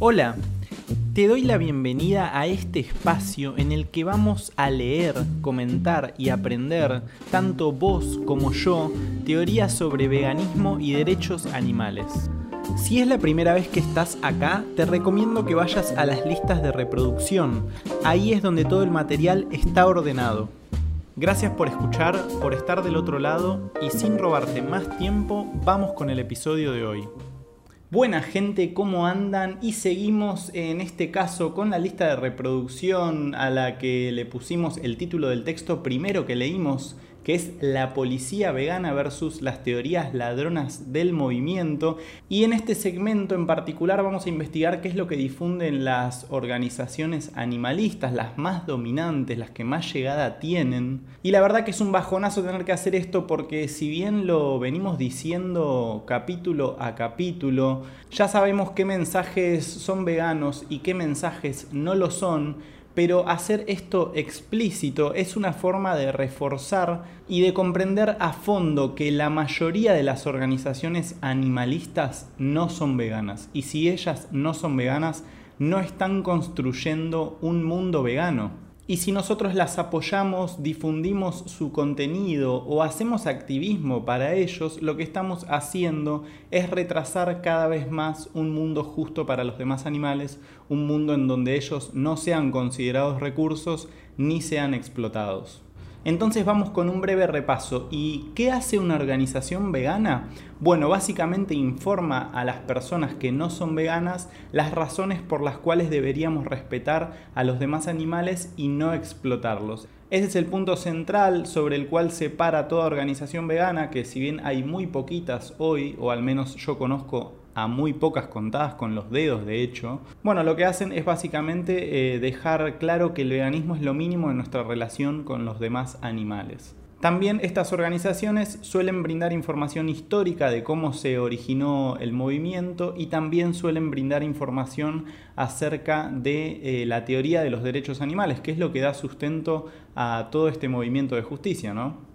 Hola, te doy la bienvenida a este espacio en el que vamos a leer, comentar y aprender, tanto vos como yo, teorías sobre veganismo y derechos animales. Si es la primera vez que estás acá, te recomiendo que vayas a las listas de reproducción. Ahí es donde todo el material está ordenado. Gracias por escuchar, por estar del otro lado y sin robarte más tiempo, vamos con el episodio de hoy. Buena gente, ¿cómo andan? Y seguimos en este caso con la lista de reproducción a la que le pusimos el título del texto primero que leímos que es la policía vegana versus las teorías ladronas del movimiento. Y en este segmento en particular vamos a investigar qué es lo que difunden las organizaciones animalistas, las más dominantes, las que más llegada tienen. Y la verdad que es un bajonazo tener que hacer esto porque si bien lo venimos diciendo capítulo a capítulo, ya sabemos qué mensajes son veganos y qué mensajes no lo son pero hacer esto explícito es una forma de reforzar y de comprender a fondo que la mayoría de las organizaciones animalistas no son veganas. Y si ellas no son veganas, no están construyendo un mundo vegano. Y si nosotros las apoyamos, difundimos su contenido o hacemos activismo para ellos, lo que estamos haciendo es retrasar cada vez más un mundo justo para los demás animales, un mundo en donde ellos no sean considerados recursos ni sean explotados. Entonces vamos con un breve repaso. ¿Y qué hace una organización vegana? Bueno, básicamente informa a las personas que no son veganas las razones por las cuales deberíamos respetar a los demás animales y no explotarlos. Ese es el punto central sobre el cual se para toda organización vegana, que si bien hay muy poquitas hoy, o al menos yo conozco a muy pocas contadas con los dedos de hecho, bueno, lo que hacen es básicamente eh, dejar claro que el veganismo es lo mínimo en nuestra relación con los demás animales. También estas organizaciones suelen brindar información histórica de cómo se originó el movimiento y también suelen brindar información acerca de eh, la teoría de los derechos animales, que es lo que da sustento a todo este movimiento de justicia, ¿no?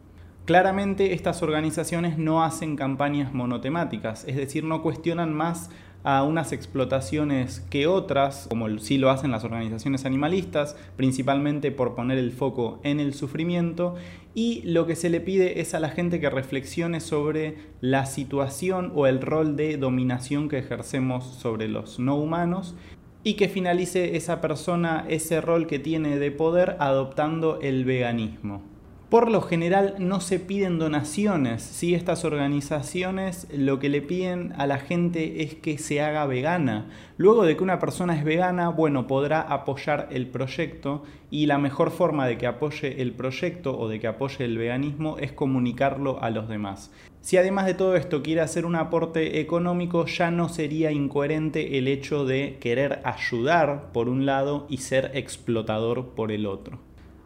Claramente estas organizaciones no hacen campañas monotemáticas, es decir, no cuestionan más a unas explotaciones que otras, como sí lo hacen las organizaciones animalistas, principalmente por poner el foco en el sufrimiento, y lo que se le pide es a la gente que reflexione sobre la situación o el rol de dominación que ejercemos sobre los no humanos y que finalice esa persona ese rol que tiene de poder adoptando el veganismo. Por lo general no se piden donaciones, si estas organizaciones lo que le piden a la gente es que se haga vegana. Luego de que una persona es vegana, bueno, podrá apoyar el proyecto y la mejor forma de que apoye el proyecto o de que apoye el veganismo es comunicarlo a los demás. Si además de todo esto quiere hacer un aporte económico, ya no sería incoherente el hecho de querer ayudar por un lado y ser explotador por el otro.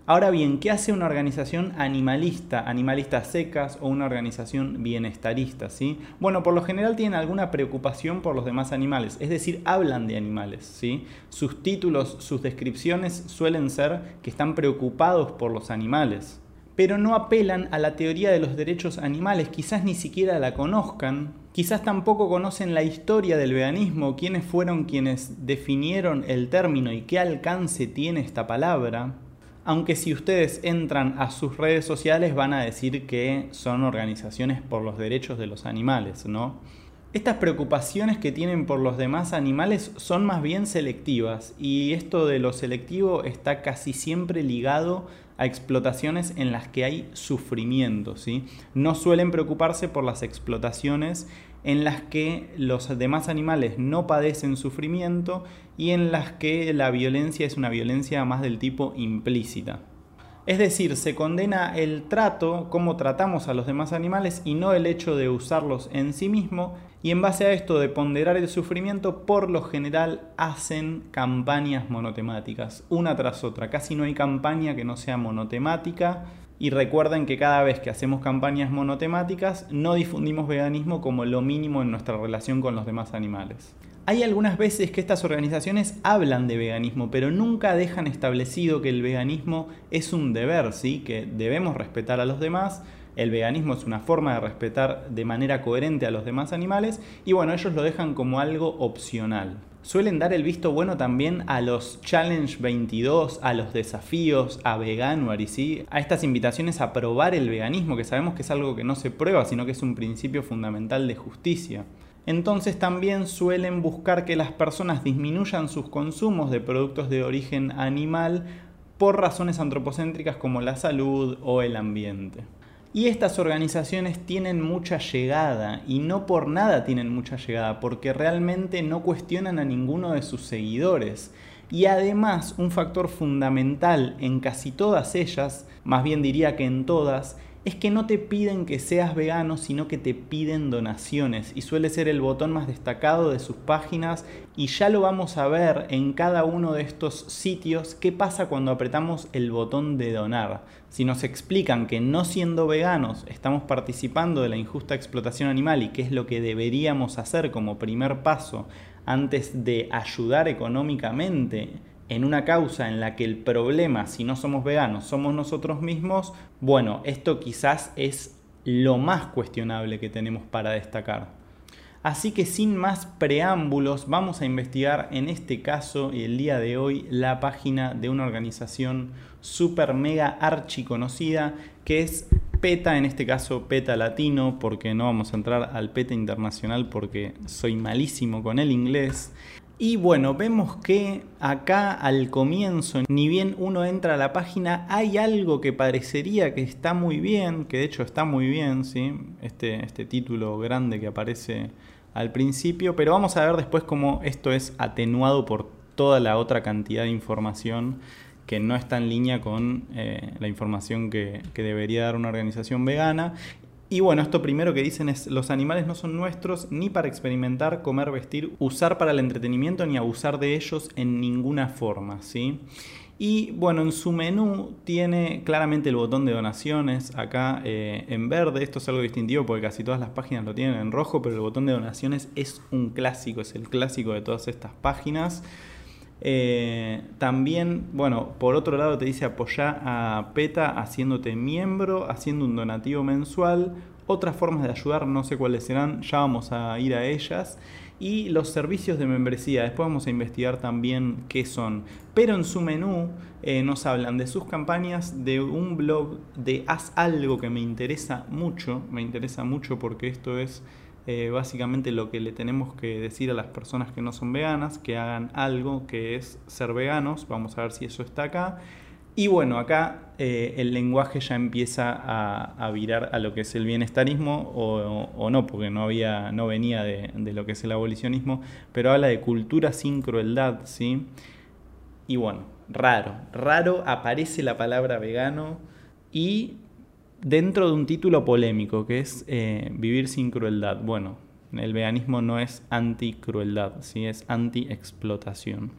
Ahora bien, ¿qué hace una organización animalista, animalistas secas o una organización bienestarista? ¿sí? Bueno, por lo general tienen alguna preocupación por los demás animales, es decir, hablan de animales. ¿sí? Sus títulos, sus descripciones suelen ser que están preocupados por los animales, pero no apelan a la teoría de los derechos animales, quizás ni siquiera la conozcan, quizás tampoco conocen la historia del veganismo, quiénes fueron quienes definieron el término y qué alcance tiene esta palabra aunque si ustedes entran a sus redes sociales van a decir que son organizaciones por los derechos de los animales, ¿no? Estas preocupaciones que tienen por los demás animales son más bien selectivas y esto de lo selectivo está casi siempre ligado a explotaciones en las que hay sufrimiento, ¿sí? No suelen preocuparse por las explotaciones en las que los demás animales no padecen sufrimiento y en las que la violencia es una violencia más del tipo implícita. Es decir, se condena el trato, cómo tratamos a los demás animales y no el hecho de usarlos en sí mismo. Y en base a esto de ponderar el sufrimiento, por lo general hacen campañas monotemáticas, una tras otra. Casi no hay campaña que no sea monotemática y recuerden que cada vez que hacemos campañas monotemáticas no difundimos veganismo como lo mínimo en nuestra relación con los demás animales. Hay algunas veces que estas organizaciones hablan de veganismo, pero nunca dejan establecido que el veganismo es un deber, ¿sí? que debemos respetar a los demás. El veganismo es una forma de respetar de manera coherente a los demás animales y bueno, ellos lo dejan como algo opcional. Suelen dar el visto bueno también a los Challenge 22, a los desafíos, a Veganuary, ¿sí? a estas invitaciones a probar el veganismo, que sabemos que es algo que no se prueba, sino que es un principio fundamental de justicia. Entonces también suelen buscar que las personas disminuyan sus consumos de productos de origen animal por razones antropocéntricas como la salud o el ambiente. Y estas organizaciones tienen mucha llegada y no por nada tienen mucha llegada, porque realmente no cuestionan a ninguno de sus seguidores. Y además, un factor fundamental en casi todas ellas, más bien diría que en todas, es que no te piden que seas vegano, sino que te piden donaciones y suele ser el botón más destacado de sus páginas y ya lo vamos a ver en cada uno de estos sitios qué pasa cuando apretamos el botón de donar. Si nos explican que no siendo veganos estamos participando de la injusta explotación animal y qué es lo que deberíamos hacer como primer paso antes de ayudar económicamente en una causa en la que el problema, si no somos veganos, somos nosotros mismos, bueno, esto quizás es lo más cuestionable que tenemos para destacar. Así que sin más preámbulos, vamos a investigar en este caso y el día de hoy la página de una organización super mega archi conocida que es PETA, en este caso PETA Latino, porque no vamos a entrar al PETA internacional porque soy malísimo con el inglés. Y bueno, vemos que acá al comienzo, ni bien uno entra a la página, hay algo que parecería que está muy bien, que de hecho está muy bien, ¿sí? este, este título grande que aparece al principio, pero vamos a ver después cómo esto es atenuado por toda la otra cantidad de información que no está en línea con eh, la información que, que, debería dar una organización vegana y bueno, esto primero que dicen es, los animales no son nuestros ni para experimentar, comer, vestir, usar para el entretenimiento ni abusar de ellos en ninguna forma, ¿sí? Y bueno, en su menú tiene claramente el botón de donaciones acá eh, en verde. Esto es algo distintivo porque casi todas las páginas lo tienen en rojo, pero el botón de donaciones es un clásico, es el clásico de todas estas páginas. Eh, también, bueno, por otro lado te dice apoyar a PETA haciéndote miembro, haciendo un donativo mensual. Otras formas de ayudar, no sé cuáles serán, ya vamos a ir a ellas. Y los servicios de membresía, después vamos a investigar también qué son. Pero en su menú eh, nos hablan de sus campañas, de un blog, de haz algo que me interesa mucho, me interesa mucho porque esto es eh, básicamente lo que le tenemos que decir a las personas que no son veganas, que hagan algo que es ser veganos, vamos a ver si eso está acá. Y bueno, acá eh, el lenguaje ya empieza a, virar a lo que es el bienestarismo o, no, porque no, había, no venía de, de, lo que es el abolicionismo, pero habla de cultura sin crueldad, ¿sí? Y bueno, raro, raro aparece la palabra vegano y dentro de un título polémico que es eh, Vivir sin crueldad. Bueno, el veganismo no es anti-crueldad, ¿sí? es anti-explotación.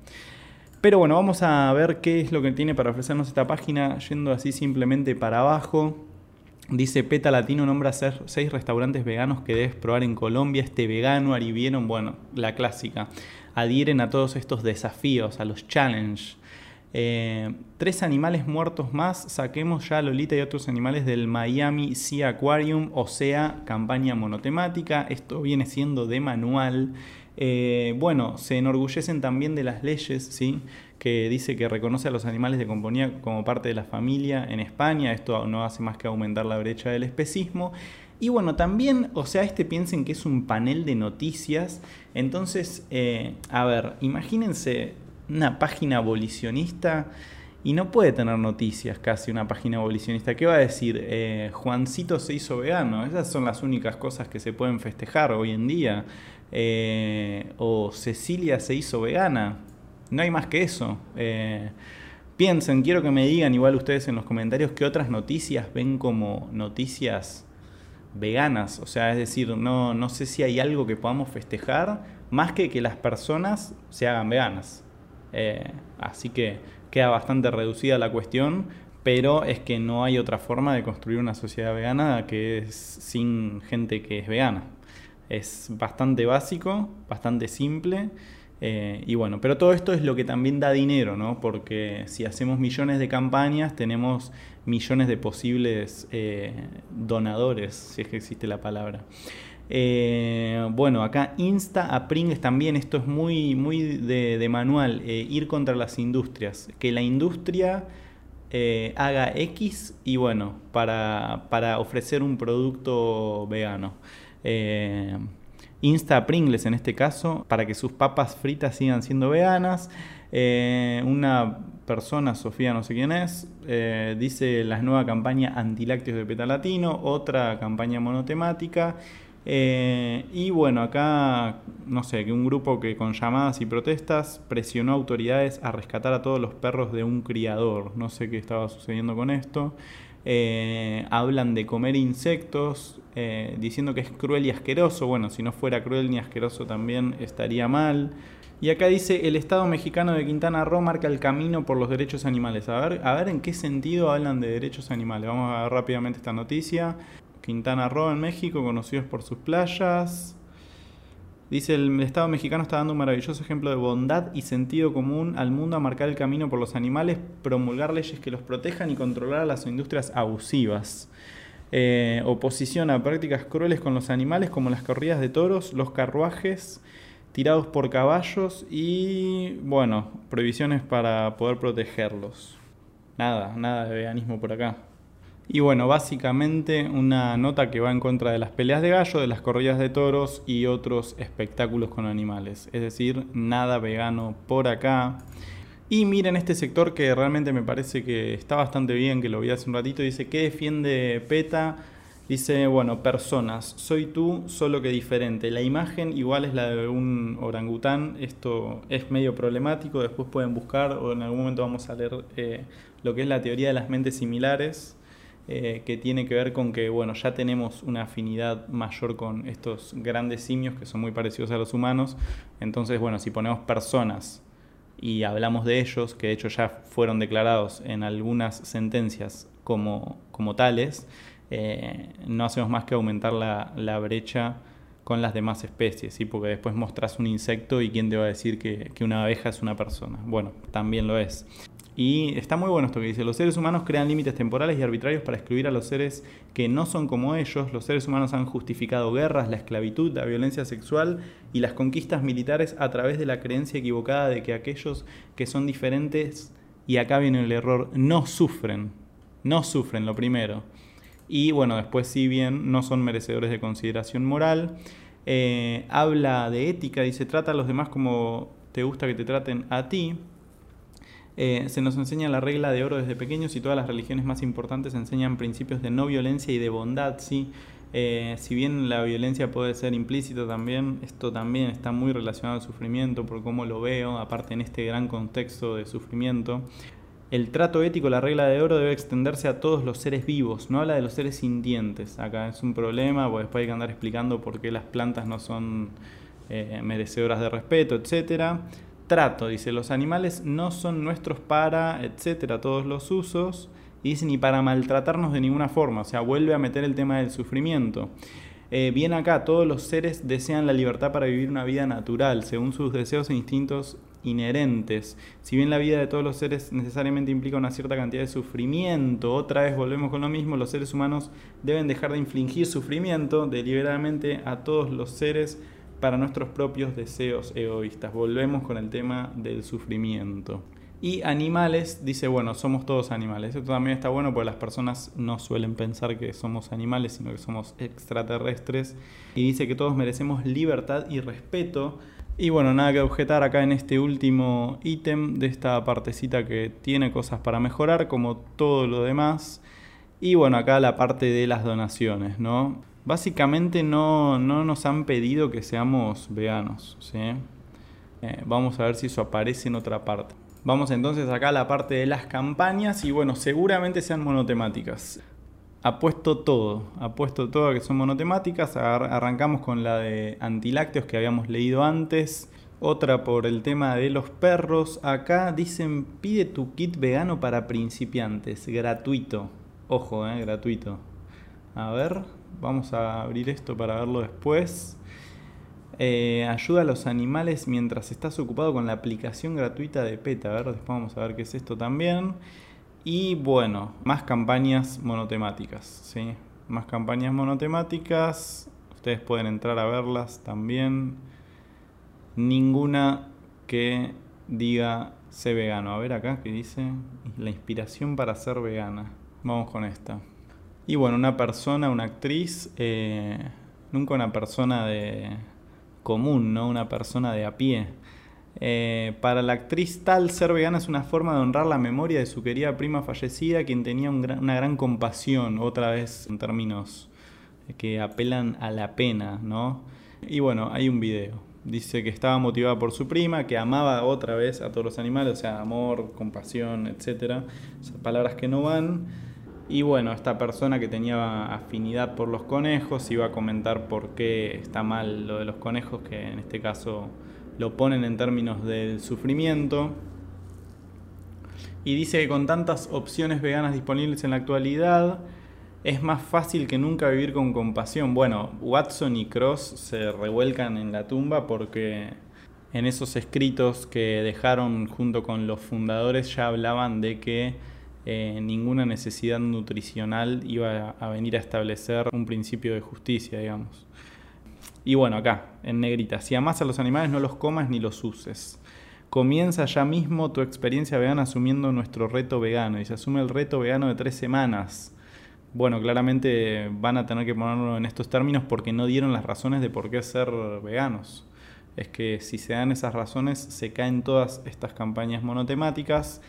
Pero bueno, vamos a ver qué es lo que tiene para ofrecernos esta página, yendo así simplemente para abajo. Dice Peta Latino nombra seis restaurantes veganos que debes probar en Colombia. Este vegano vieron bueno, la clásica. Adhieren a todos estos desafíos, a los challenges tres animales muertos más, saquemos ya a Lolita y otros animales del Miami Sea Aquarium, o sea, campaña monotemática. Esto viene siendo de manual. Eh, bueno, se enorgullecen también de las leyes, ¿sí? que dice que reconoce a los animales de compañía como parte de la familia en España. Esto no hace más que aumentar la brecha del especismo. Y bueno, también, o sea, este piensen que es un panel de noticias. Entonces, eh, a ver, imagínense una página abolicionista y no puede tener noticias casi una página abolicionista. ¿Qué va a decir? Eh, Juancito se hizo vegano. Esas son las únicas cosas que se pueden festejar hoy en día. Eh, o Cecilia se hizo vegana. No hay más que eso. Eh, piensen, quiero que me digan igual ustedes en los comentarios qué otras noticias ven como noticias veganas. O sea, es decir, no, no sé si hay algo que podamos festejar más que que las personas se hagan veganas. Eh, así que queda bastante reducida la cuestión, pero es que no hay otra forma de construir una sociedad vegana que es sin gente que es vegana. Es bastante básico, bastante simple. Eh, y bueno, pero todo esto es lo que también da dinero, ¿no? Porque si hacemos millones de campañas, tenemos millones de posibles eh, donadores, si es que existe la palabra. Eh, bueno, acá insta a Pringles también, esto es muy, muy de, manual, eh, ir contra las industrias, que la industria eh, haga X y bueno, para, para, ofrecer un producto vegano. insta a Pringles en este caso para que sus papas fritas sigan siendo veganas. una persona, Sofía no sé quién es, dice la nueva campaña antilácteos de Peta Latino, otra campaña monotemática eh, y bueno, acá, no sé, que un grupo que con llamadas y protestas presionó a autoridades a rescatar a todos los perros de un criador. No sé qué estaba sucediendo con esto. Eh, hablan de comer insectos, eh, diciendo que es cruel y asqueroso. Bueno, si no fuera cruel ni asqueroso también estaría mal. Y acá dice, el Estado mexicano de Quintana Roo marca el camino por los derechos animales. A ver, a ver en qué sentido hablan de derechos animales. Vamos a ver rápidamente esta noticia. Quintana Roo en México, conocidos por sus playas. Dice, el Estado mexicano está dando un maravilloso ejemplo de bondad y sentido común al mundo a marcar el camino por los animales, promulgar leyes que los protejan y controlar a las industrias abusivas. Eh, oposición a prácticas crueles con los animales como las corridas de toros, los carruajes tirados por caballos y, bueno, prohibiciones para poder protegerlos. Nada, nada de veganismo por acá. Y bueno, básicamente una nota que va en contra de las peleas de gallo, de las corridas de toros y otros espectáculos con animales. Es decir, nada vegano por acá. Y miren este sector que realmente me parece que está bastante bien, que lo vi hace un ratito. Dice, ¿qué defiende PETA? Dice, bueno, personas, soy tú, solo que diferente. La imagen igual es la de un orangután. Esto es medio problemático, después pueden buscar o en algún momento vamos a leer eh, lo que es la teoría de las mentes similares eh, que tiene que ver con que bueno, ya tenemos una afinidad mayor con estos grandes simios que son muy parecidos a los humanos. Entonces, bueno, si ponemos personas y hablamos de ellos, que de hecho ya fueron declarados en algunas sentencias como, como tales, eh, no hacemos más que aumentar la, la, brecha con las demás especies, ¿sí? porque después mostras un insecto y quién te va a decir que, que una abeja es una persona. Bueno, también lo es. Y está muy bueno esto que dice, los seres humanos crean límites temporales y arbitrarios para excluir a los seres que no son como ellos. Los seres humanos han justificado guerras, la esclavitud, la violencia sexual y las conquistas militares a través de la creencia equivocada de que aquellos que son diferentes, y acá viene el error, no sufren. No sufren, lo primero. Y bueno, después si bien no son merecedores de consideración moral. Eh, habla de ética, dice, trata a los demás como te gusta que te traten a ti. Eh, se nos enseña la regla de oro desde pequeños y todas las religiones más importantes enseñan principios de no violencia y de bondad, ¿sí? Eh, si bien la violencia puede ser implícita también, esto también está muy relacionado al sufrimiento, por cómo lo veo, aparte en este gran contexto de sufrimiento. El trato ético, la regla de oro, debe extenderse a todos los seres vivos, no habla de los seres sintientes. Acá es un problema, porque después hay que andar explicando por qué las plantas no son eh, merecedoras de respeto, etcétera trato, dice, los animales no son nuestros para, etcétera, todos los usos, y dice ni para maltratarnos de ninguna forma, o sea, vuelve a meter el tema del sufrimiento. Eh, bien acá, todos los seres desean la libertad para vivir una vida natural, según sus deseos e instintos inherentes. Si bien la vida de todos los seres necesariamente implica una cierta cantidad de sufrimiento, otra vez volvemos con lo mismo, los seres humanos deben dejar de infligir sufrimiento deliberadamente a todos los seres para nuestros propios deseos egoístas. Volvemos con el tema del sufrimiento. Y animales, dice, bueno, somos todos animales. Esto también está bueno porque las personas no suelen pensar que somos animales, sino que somos extraterrestres. Y dice que todos merecemos libertad y respeto. Y bueno, nada que objetar acá en este último ítem de esta partecita que tiene cosas para mejorar, como todo lo demás. Y bueno, acá la parte de las donaciones, ¿no? Básicamente no, nos han pedido que seamos veganos. ¿sí? Eh, vamos a ver si eso aparece en otra parte. Vamos entonces acá a la parte de las campañas y bueno, seguramente sean monotemáticas. Apuesto todo, apuesto todo a que son monotemáticas. Arrancamos con la de antilácteos que habíamos leído antes. Otra por el tema de los perros. Acá dicen pide tu kit vegano para principiantes, gratuito. Ojo, eh, gratuito. A ver. Vamos a abrir esto para verlo después. Eh, ayuda a los animales mientras estás ocupado con la aplicación gratuita de PETA. A ver, después vamos a ver qué es esto también. Y bueno, más campañas monotemáticas. ¿sí? Más campañas monotemáticas. Ustedes pueden entrar a verlas también. Ninguna que diga sé vegano. A ver acá que dice la inspiración para ser vegana. Vamos con esta. Y bueno, una persona, una actriz, eh, nunca una persona de común, ¿no? Una persona de a pie. Eh, para la actriz tal, ser vegana es una forma de honrar la memoria de su querida prima fallecida, quien tenía una gran compasión, otra vez en términos que apelan a la pena, ¿no? Y bueno, hay un video. Dice que estaba motivada por su prima, que amaba otra vez a todos los animales, o sea, amor, compasión, etc. palabras que no van. Y bueno, esta persona que tenía afinidad por los conejos iba a comentar por qué está mal lo de los conejos, que en este caso lo ponen en términos del sufrimiento. Y dice que con tantas opciones veganas disponibles en la actualidad, es más fácil que nunca vivir con compasión. Bueno, Watson y Cross se revuelcan en la tumba porque en esos escritos que dejaron junto con los fundadores ya hablaban de que eh, ninguna necesidad nutricional iba a venir a establecer un principio de justicia, digamos. Y bueno, acá, en negrita, si amas a los animales no los comas ni los uses. Comienza ya mismo tu experiencia vegana asumiendo nuestro reto vegano. Y se asume el reto vegano de tres semanas. Bueno, claramente van a tener que ponerlo en estos términos porque no dieron las razones de por qué ser veganos. Es que si se dan esas razones se caen todas estas campañas monotemáticas.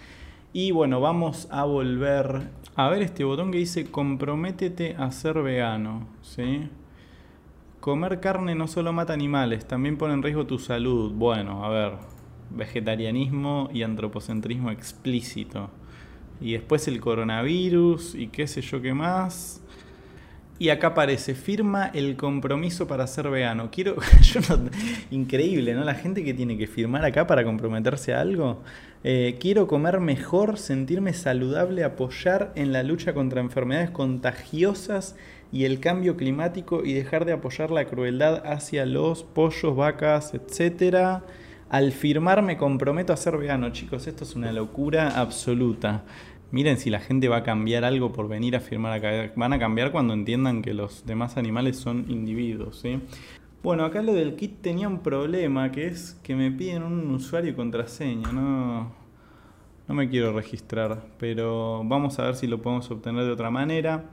Y bueno, vamos a volver a ver este botón que dice comprométete a ser vegano. ¿sí? Comer carne no solo mata animales, también pone en riesgo tu salud. Bueno, a ver, vegetarianismo y antropocentrismo explícito. Y después el coronavirus y qué sé yo qué más. Y acá aparece, firma el compromiso para ser vegano. Quiero, increíble, ¿no? La gente que tiene que firmar acá para comprometerse a algo. Eh, quiero comer mejor, sentirme saludable, apoyar en la lucha contra enfermedades contagiosas y el cambio climático y dejar de apoyar la crueldad hacia los pollos, vacas, etcétera. Al firmar me comprometo a ser vegano, chicos. Esto es una locura absoluta. Miren si la gente va a cambiar algo por venir a firmar acá. Van a cambiar cuando entiendan que los demás animales son individuos, ¿sí? Bueno, acá lo del kit tenía un problema, que es que me piden un usuario y contraseña. No, no me quiero registrar, pero vamos a ver si lo podemos obtener de otra manera.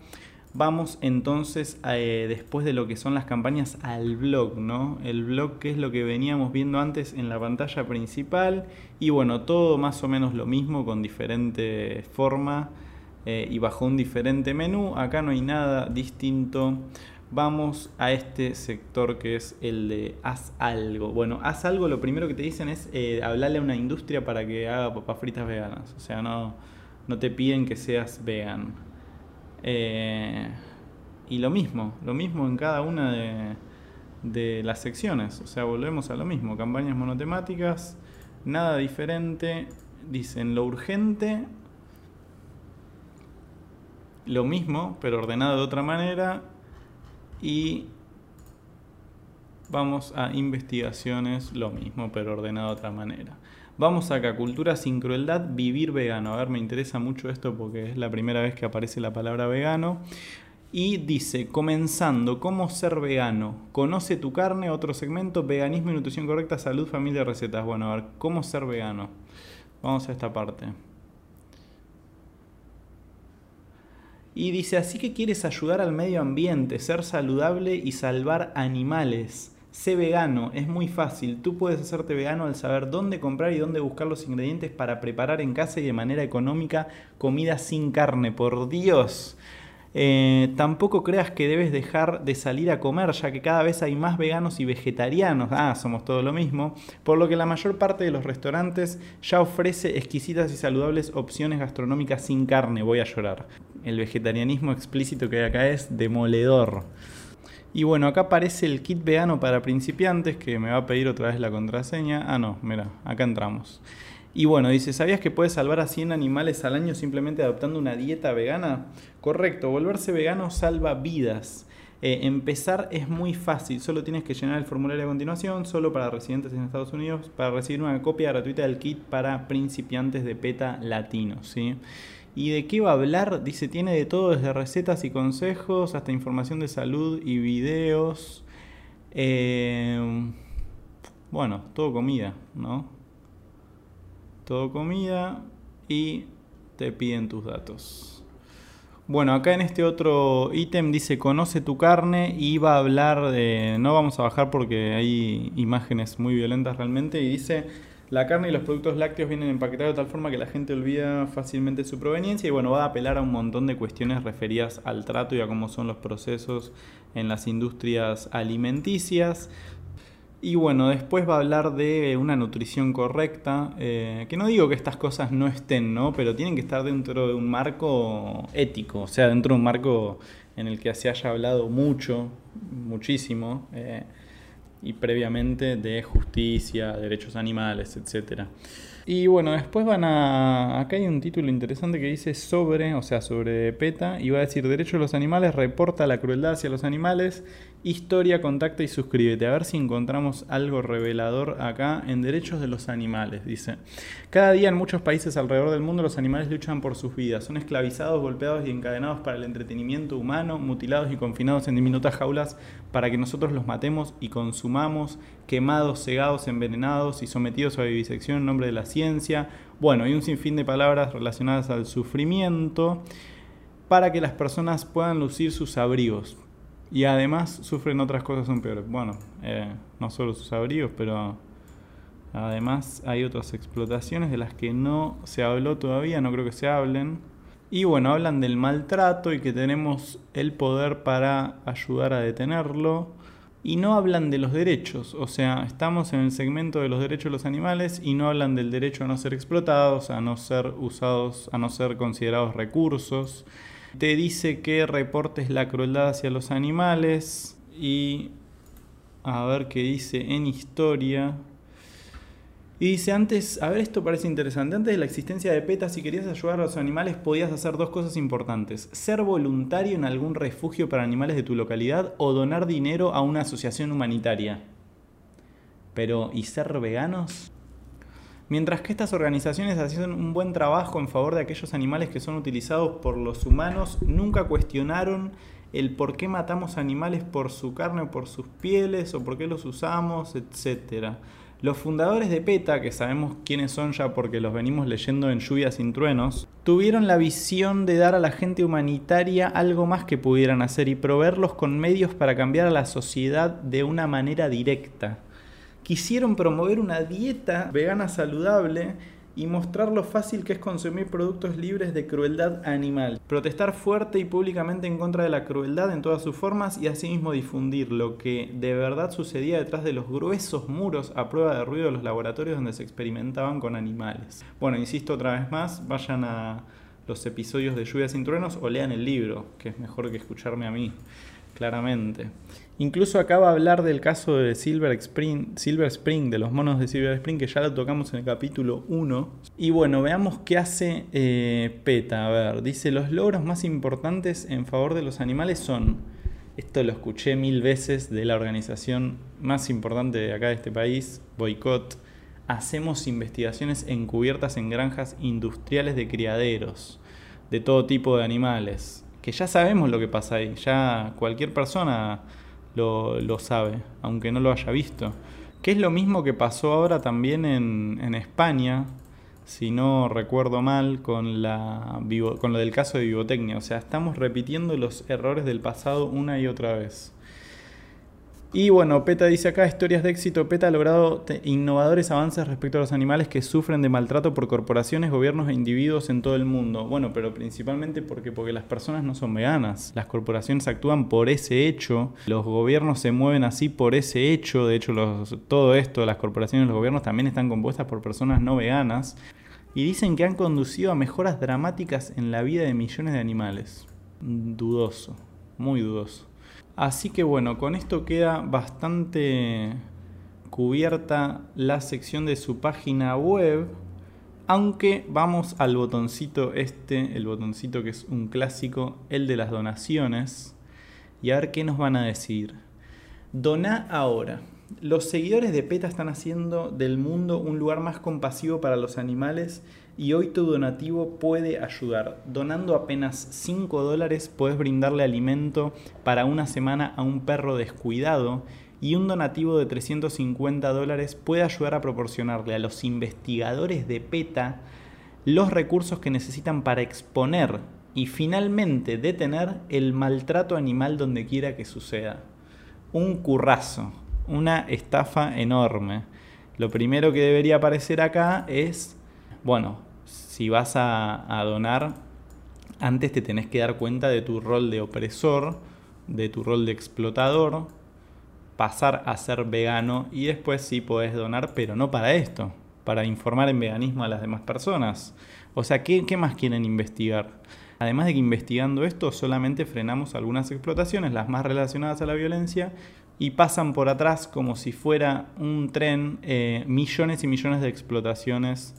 Vamos entonces, eh, después de lo que son las campañas, al blog, ¿no? El blog que es lo que veníamos viendo antes en la pantalla principal. Y bueno, todo más o menos lo mismo con diferente forma eh, y bajo un diferente menú. Acá no hay nada distinto. Vamos a este sector que es el de haz algo. Bueno, haz algo, lo primero que te dicen es eh, hablarle a una industria para que haga papas fritas veganas. O sea, no, no te piden que seas vegan. Eh, y lo mismo, lo mismo en cada una de, las secciones. O sea, volvemos a lo mismo. Campañas monotemáticas, nada diferente. Dicen lo urgente, lo mismo, pero ordenado de otra manera. Y vamos a investigaciones, lo mismo, pero ordenado de otra manera. Vamos acá, cultura sin crueldad, vivir vegano. A ver, me interesa mucho esto porque es la primera vez que aparece la palabra vegano. Y dice, comenzando, ¿cómo ser vegano? Conoce tu carne, otro segmento, veganismo y nutrición correcta, salud, familia, recetas. Bueno, a ver, ¿cómo ser vegano? Vamos a esta parte. Y dice, así que quieres ayudar al medio ambiente, ser saludable y salvar animales. Sé vegano, es muy fácil. Tú puedes hacerte vegano al saber dónde comprar y dónde buscar los ingredientes para preparar en casa y de manera económica comida sin carne. Por Dios. Eh, tampoco creas que debes dejar de salir a comer, ya que cada vez hay más veganos y vegetarianos. Ah, somos todo lo mismo. Por lo que la mayor parte de los restaurantes ya ofrece exquisitas y saludables opciones gastronómicas sin carne. Voy a llorar. El vegetarianismo explícito que hay acá es demoledor. Y bueno, acá aparece el kit vegano para principiantes que me va a pedir otra vez la contraseña. Ah, no, mira, acá entramos. Y bueno, dice, ¿sabías que puedes salvar a 100 animales al año simplemente adoptando una dieta vegana? Correcto, volverse vegano salva vidas. Eh, empezar es muy fácil, solo tienes que llenar el formulario a continuación, solo para residentes en Estados Unidos, para recibir una copia gratuita del kit para principiantes de PETA latino. ¿sí? ¿Y de qué va a hablar? Dice, tiene de todo, desde recetas y consejos hasta información de salud y videos. Eh, bueno, todo comida, ¿no? Todo comida y te piden tus datos. Bueno, acá en este otro ítem dice conoce tu carne y va a hablar de... No vamos a bajar porque hay imágenes muy violentas realmente y dice la carne y los productos lácteos vienen empaquetados de tal forma que la gente olvida fácilmente su proveniencia y bueno, va a apelar a un montón de cuestiones referidas al trato y a cómo son los procesos en las industrias alimenticias. Y bueno, después va a hablar de una nutrición correcta, eh, que no digo que estas cosas no estén, ¿no? Pero tienen que estar dentro de un marco ético, o sea, dentro de un marco en el que se haya hablado mucho, muchísimo, eh, y previamente de justicia, derechos animales, etcétera. Y bueno, después van a... Acá hay un título interesante que dice sobre, o sea, sobre PETA, y va a decir Derecho de los Animales, reporta la crueldad hacia los animales Historia, contacta y suscríbete. A ver si encontramos algo revelador acá en derechos de los animales. Dice, cada día en muchos países alrededor del mundo los animales luchan por sus vidas. Son esclavizados, golpeados y encadenados para el entretenimiento humano, mutilados y confinados en diminutas jaulas para que nosotros los matemos y consumamos, quemados, cegados, envenenados y sometidos a vivisección en nombre de la Bueno, hay un sinfín de palabras relacionadas al sufrimiento para que las personas puedan lucir sus abrigos. Y además sufren otras cosas son peores. Bueno, eh, no solo sus abrigos, pero además hay otras explotaciones de las que no se habló todavía, no creo que se hablen. Y bueno, hablan del maltrato y que tenemos el poder para ayudar a detenerlo. Y no hablan de los derechos, o sea, estamos en el segmento de los derechos de los animales y no hablan del derecho a no ser explotados, a no ser usados, a no ser considerados recursos te dice que reportes la crueldad hacia los animales y a ver qué dice en historia. Y dice antes, a ver, esto parece interesante. Antes de la existencia de PETA, si querías ayudar a los animales, podías hacer dos cosas importantes: ser voluntario en algún refugio para animales de tu localidad o donar dinero a una asociación humanitaria. Pero, ¿y ser veganos? Mientras que estas organizaciones hacían un buen trabajo en favor de aquellos animales que son utilizados por los humanos, nunca cuestionaron el por qué matamos animales por su carne o por sus pieles o por qué los usamos, etc. Los fundadores de PETA, que sabemos quiénes son ya porque los venimos leyendo en Lluvias sin Truenos, tuvieron la visión de dar a la gente humanitaria algo más que pudieran hacer y proveerlos con medios para cambiar a la sociedad de una manera directa. Quisieron promover una dieta vegana saludable y mostrar lo fácil que es consumir productos libres de crueldad animal. Protestar fuerte y públicamente en contra de la crueldad en todas sus formas y asimismo difundir lo que de verdad sucedía detrás de los gruesos muros a prueba de ruido de los laboratorios donde se experimentaban con animales. Bueno, insisto otra vez más, vayan a los episodios de Lluvias sin Truenos o lean el libro, que es mejor que escucharme a mí, claramente. Incluso acaba de hablar del caso de Silver Spring, Silver Spring, de los monos de Silver Spring, que ya lo tocamos en el capítulo 1. Y bueno, veamos qué hace eh, PETA. A ver, dice, los logros más importantes en favor de los animales son, esto lo escuché mil veces de la organización más importante de acá de este país, Boycott, hacemos investigaciones encubiertas en granjas industriales de criaderos, de todo tipo de animales, que ya sabemos lo que pasa ahí, ya cualquier persona lo, sabe, aunque no lo haya visto. Que es lo mismo que pasó ahora también en, España, si no recuerdo mal, con, la, con lo del caso de Vivotecnia. O sea, estamos repitiendo los errores del pasado una y otra vez. Y bueno, PETA dice acá, historias de éxito. PETA ha logrado innovadores avances respecto a los animales que sufren de maltrato por corporaciones, gobiernos e individuos en todo el mundo. Bueno, pero principalmente porque, porque las personas no son veganas. Las corporaciones actúan por ese hecho, los gobiernos se mueven así por ese hecho. De hecho, todo esto, las corporaciones los gobiernos también están compuestas por personas no veganas. Y dicen que han conducido a mejoras dramáticas en la vida de millones de animales. Dudoso, muy dudoso. Así que bueno, con esto queda bastante cubierta la sección de su página web. Aunque vamos al botoncito este, el botoncito que es un clásico, el de las donaciones. Y a ver qué nos van a decir. Dona ahora. Los seguidores de PETA están haciendo del mundo un lugar más compasivo para los animales y hoy tu donativo puede ayudar. Donando apenas 5 dólares puedes brindarle alimento para una semana a un perro descuidado y un donativo de 350 dólares puede ayudar a proporcionarle a los investigadores de PETA los recursos que necesitan para exponer y finalmente detener el maltrato animal donde quiera que suceda. Un currazo, una estafa enorme. Lo primero que debería aparecer acá es, bueno, si vas a, a donar, antes te tenés que dar cuenta de tu rol de opresor, de tu rol de explotador, pasar a ser vegano y después sí podés donar, pero no para esto, para informar en veganismo a las demás personas. O sea, ¿qué, más quieren investigar? Además de que investigando esto solamente frenamos algunas explotaciones, las más relacionadas a la violencia, y pasan por atrás como si fuera un tren eh, millones y millones de explotaciones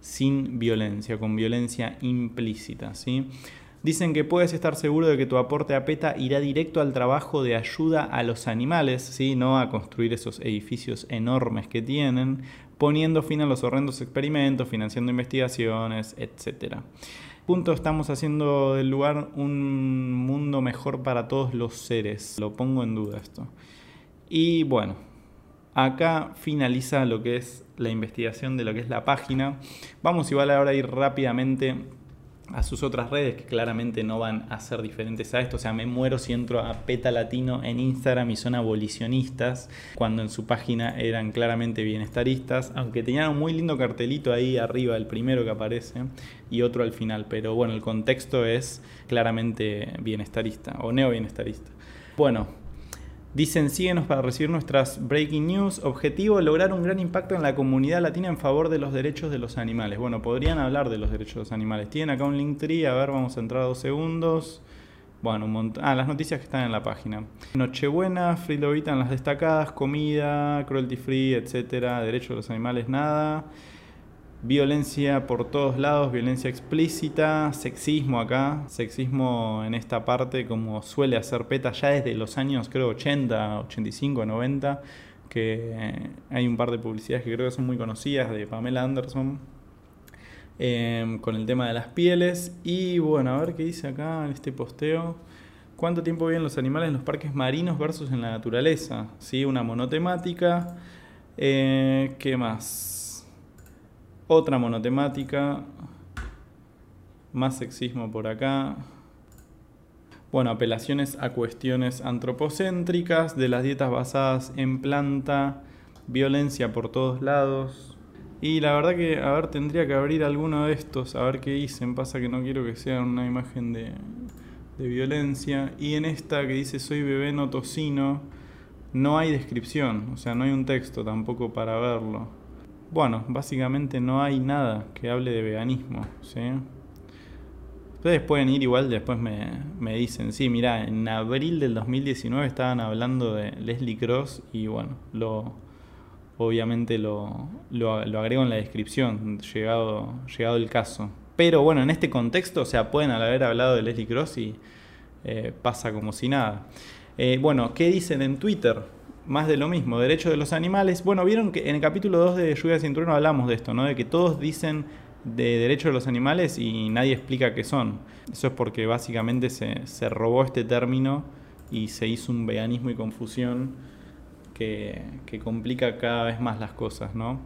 sin violencia, con violencia implícita. ¿sí? Dicen que puedes estar seguro de que tu aporte a PETA irá directo al trabajo de ayuda a los animales, ¿sí? no a construir esos edificios enormes que tienen, poniendo fin a los horrendos experimentos, financiando investigaciones, etc. Punto, estamos haciendo del lugar un mundo mejor para todos los seres. Lo pongo en duda esto. Y bueno, acá finaliza lo que es la investigación de lo que es la página. Vamos igual ahora a ir rápidamente a sus otras redes que claramente no van a ser diferentes a esto. O sea, me muero si entro a Peta Latino en Instagram y son abolicionistas, cuando en su página eran claramente bienestaristas, aunque tenían un muy lindo cartelito ahí arriba, el primero que aparece, y otro al final. Pero bueno, el contexto es claramente bienestarista o neo-bienestarista. Bueno, Dicen, síguenos para recibir nuestras breaking news. Objetivo, lograr un gran impacto en la comunidad latina en favor de los derechos de los animales. Bueno, podrían hablar de los derechos de los animales. Tienen acá un link tree, a ver, vamos a entrar dos segundos. Bueno, un montón. Ah, las noticias que están en la página. Nochebuena, Free Lovita en las destacadas, comida, cruelty free, etcétera, derechos de los animales, nada violencia por todos lados, violencia explícita, sexismo acá, sexismo en esta parte como suele hacer PETA ya desde los años creo 80, 85, 90, que hay un par de publicidades que creo que son muy conocidas de Pamela Anderson em, con el tema de las pieles y bueno, a ver qué dice acá en este posteo. ¿Cuánto tiempo viven los animales en los parques marinos versus en la naturaleza? ¿Sí? Una monotemática. Eh, ¿Qué más? Otra monotemática. Más sexismo por acá. Bueno, apelaciones a cuestiones antropocéntricas, de las dietas basadas en planta, violencia por todos lados. Y la verdad que, a ver, tendría que abrir alguno de estos, a ver qué dicen. Pasa que no quiero que sea una imagen de, de violencia. Y en esta que dice soy bebé no tocino, no hay descripción, o sea, no hay un texto tampoco para verlo. Bueno, básicamente no hay nada que hable de veganismo, ¿sí? Ustedes pueden ir igual, después me, dicen, sí, mira, en abril del 2019 estaban hablando de Leslie Cross y bueno, lo obviamente lo, lo, agrego en la descripción, llegado, llegado el caso. Pero bueno, en este contexto, o sea, pueden haber hablado de Leslie Cross y eh, pasa como si nada. Eh, bueno, ¿qué dicen en Twitter? Más de lo mismo, derechos de los animales. Bueno, vieron que en el capítulo 2 de Lluvia de Cinturón hablamos de esto, ¿no? De que todos dicen de derechos de los animales y nadie explica qué son. Eso es porque básicamente se, se robó este término y se hizo un veganismo y confusión que, que complica cada vez más las cosas, ¿no?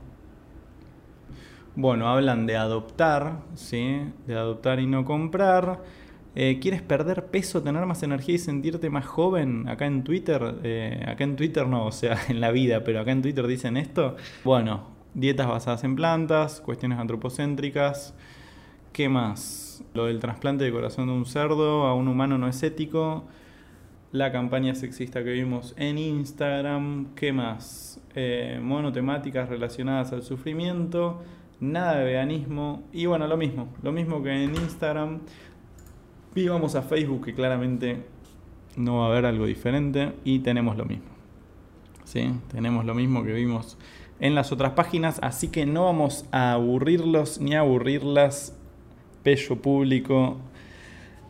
Bueno, hablan de adoptar, ¿sí? De adoptar y no comprar. Eh, ¿Quieres perder peso, tener más energía y sentirte más joven? Acá en Twitter, eh, acá en Twitter no, o sea, en la vida, pero acá en Twitter dicen esto. Bueno, dietas basadas en plantas, cuestiones antropocéntricas. ¿Qué más? Lo del trasplante de corazón de un cerdo a un humano no es ético. La campaña sexista que vimos en Instagram. ¿Qué más? Eh, monotemáticas relacionadas al sufrimiento. Nada de veganismo. Y bueno, lo mismo. Lo mismo que en Instagram. Y vamos a Facebook, que claramente no va a haber algo diferente, y tenemos lo mismo. ¿Sí? Tenemos lo mismo que vimos en las otras páginas, así que no vamos a aburrirlos ni a aburrirlas, pello público.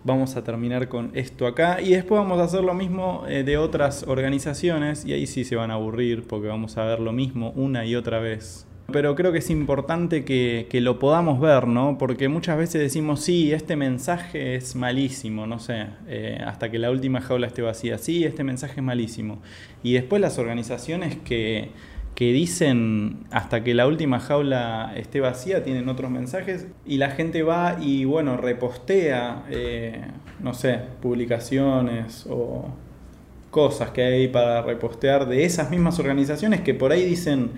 Vamos a terminar con esto acá y después vamos a hacer lo mismo eh, de otras organizaciones y ahí sí se van a aburrir porque vamos a ver lo mismo una y otra vez Pero creo que es importante que, lo podamos ver, ¿no? Porque muchas veces decimos, sí, este mensaje es malísimo, no sé, eh, hasta que la última jaula esté vacía, sí, este mensaje es malísimo. Y después las organizaciones que, dicen hasta que la última jaula esté vacía, tienen otros mensajes y la gente va y bueno, repostea, eh, no sé, publicaciones o cosas que hay para repostear de esas mismas organizaciones que por ahí dicen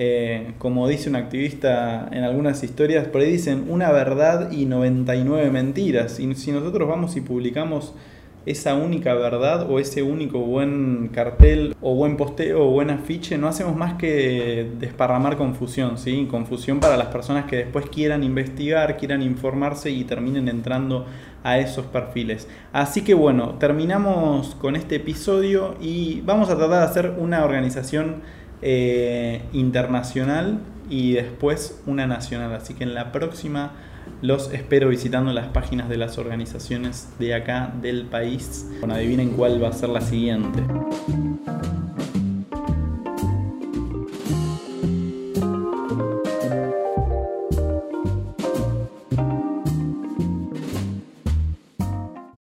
eh, como dice un activista en algunas historias, por ahí dicen una verdad y 99 mentiras. Y si nosotros vamos y publicamos esa única verdad o ese único buen cartel o buen posteo o buen afiche, no hacemos más que desparramar confusión, ¿sí? Confusión para las personas que después quieran investigar, quieran informarse y terminen entrando a esos perfiles. Así que bueno, terminamos con este episodio y vamos a tratar de hacer una organización eh, internacional y después una nacional. Así que en la próxima los espero visitando las páginas de las organizaciones de acá del país. Bueno, adivinen cuál va a ser la siguiente.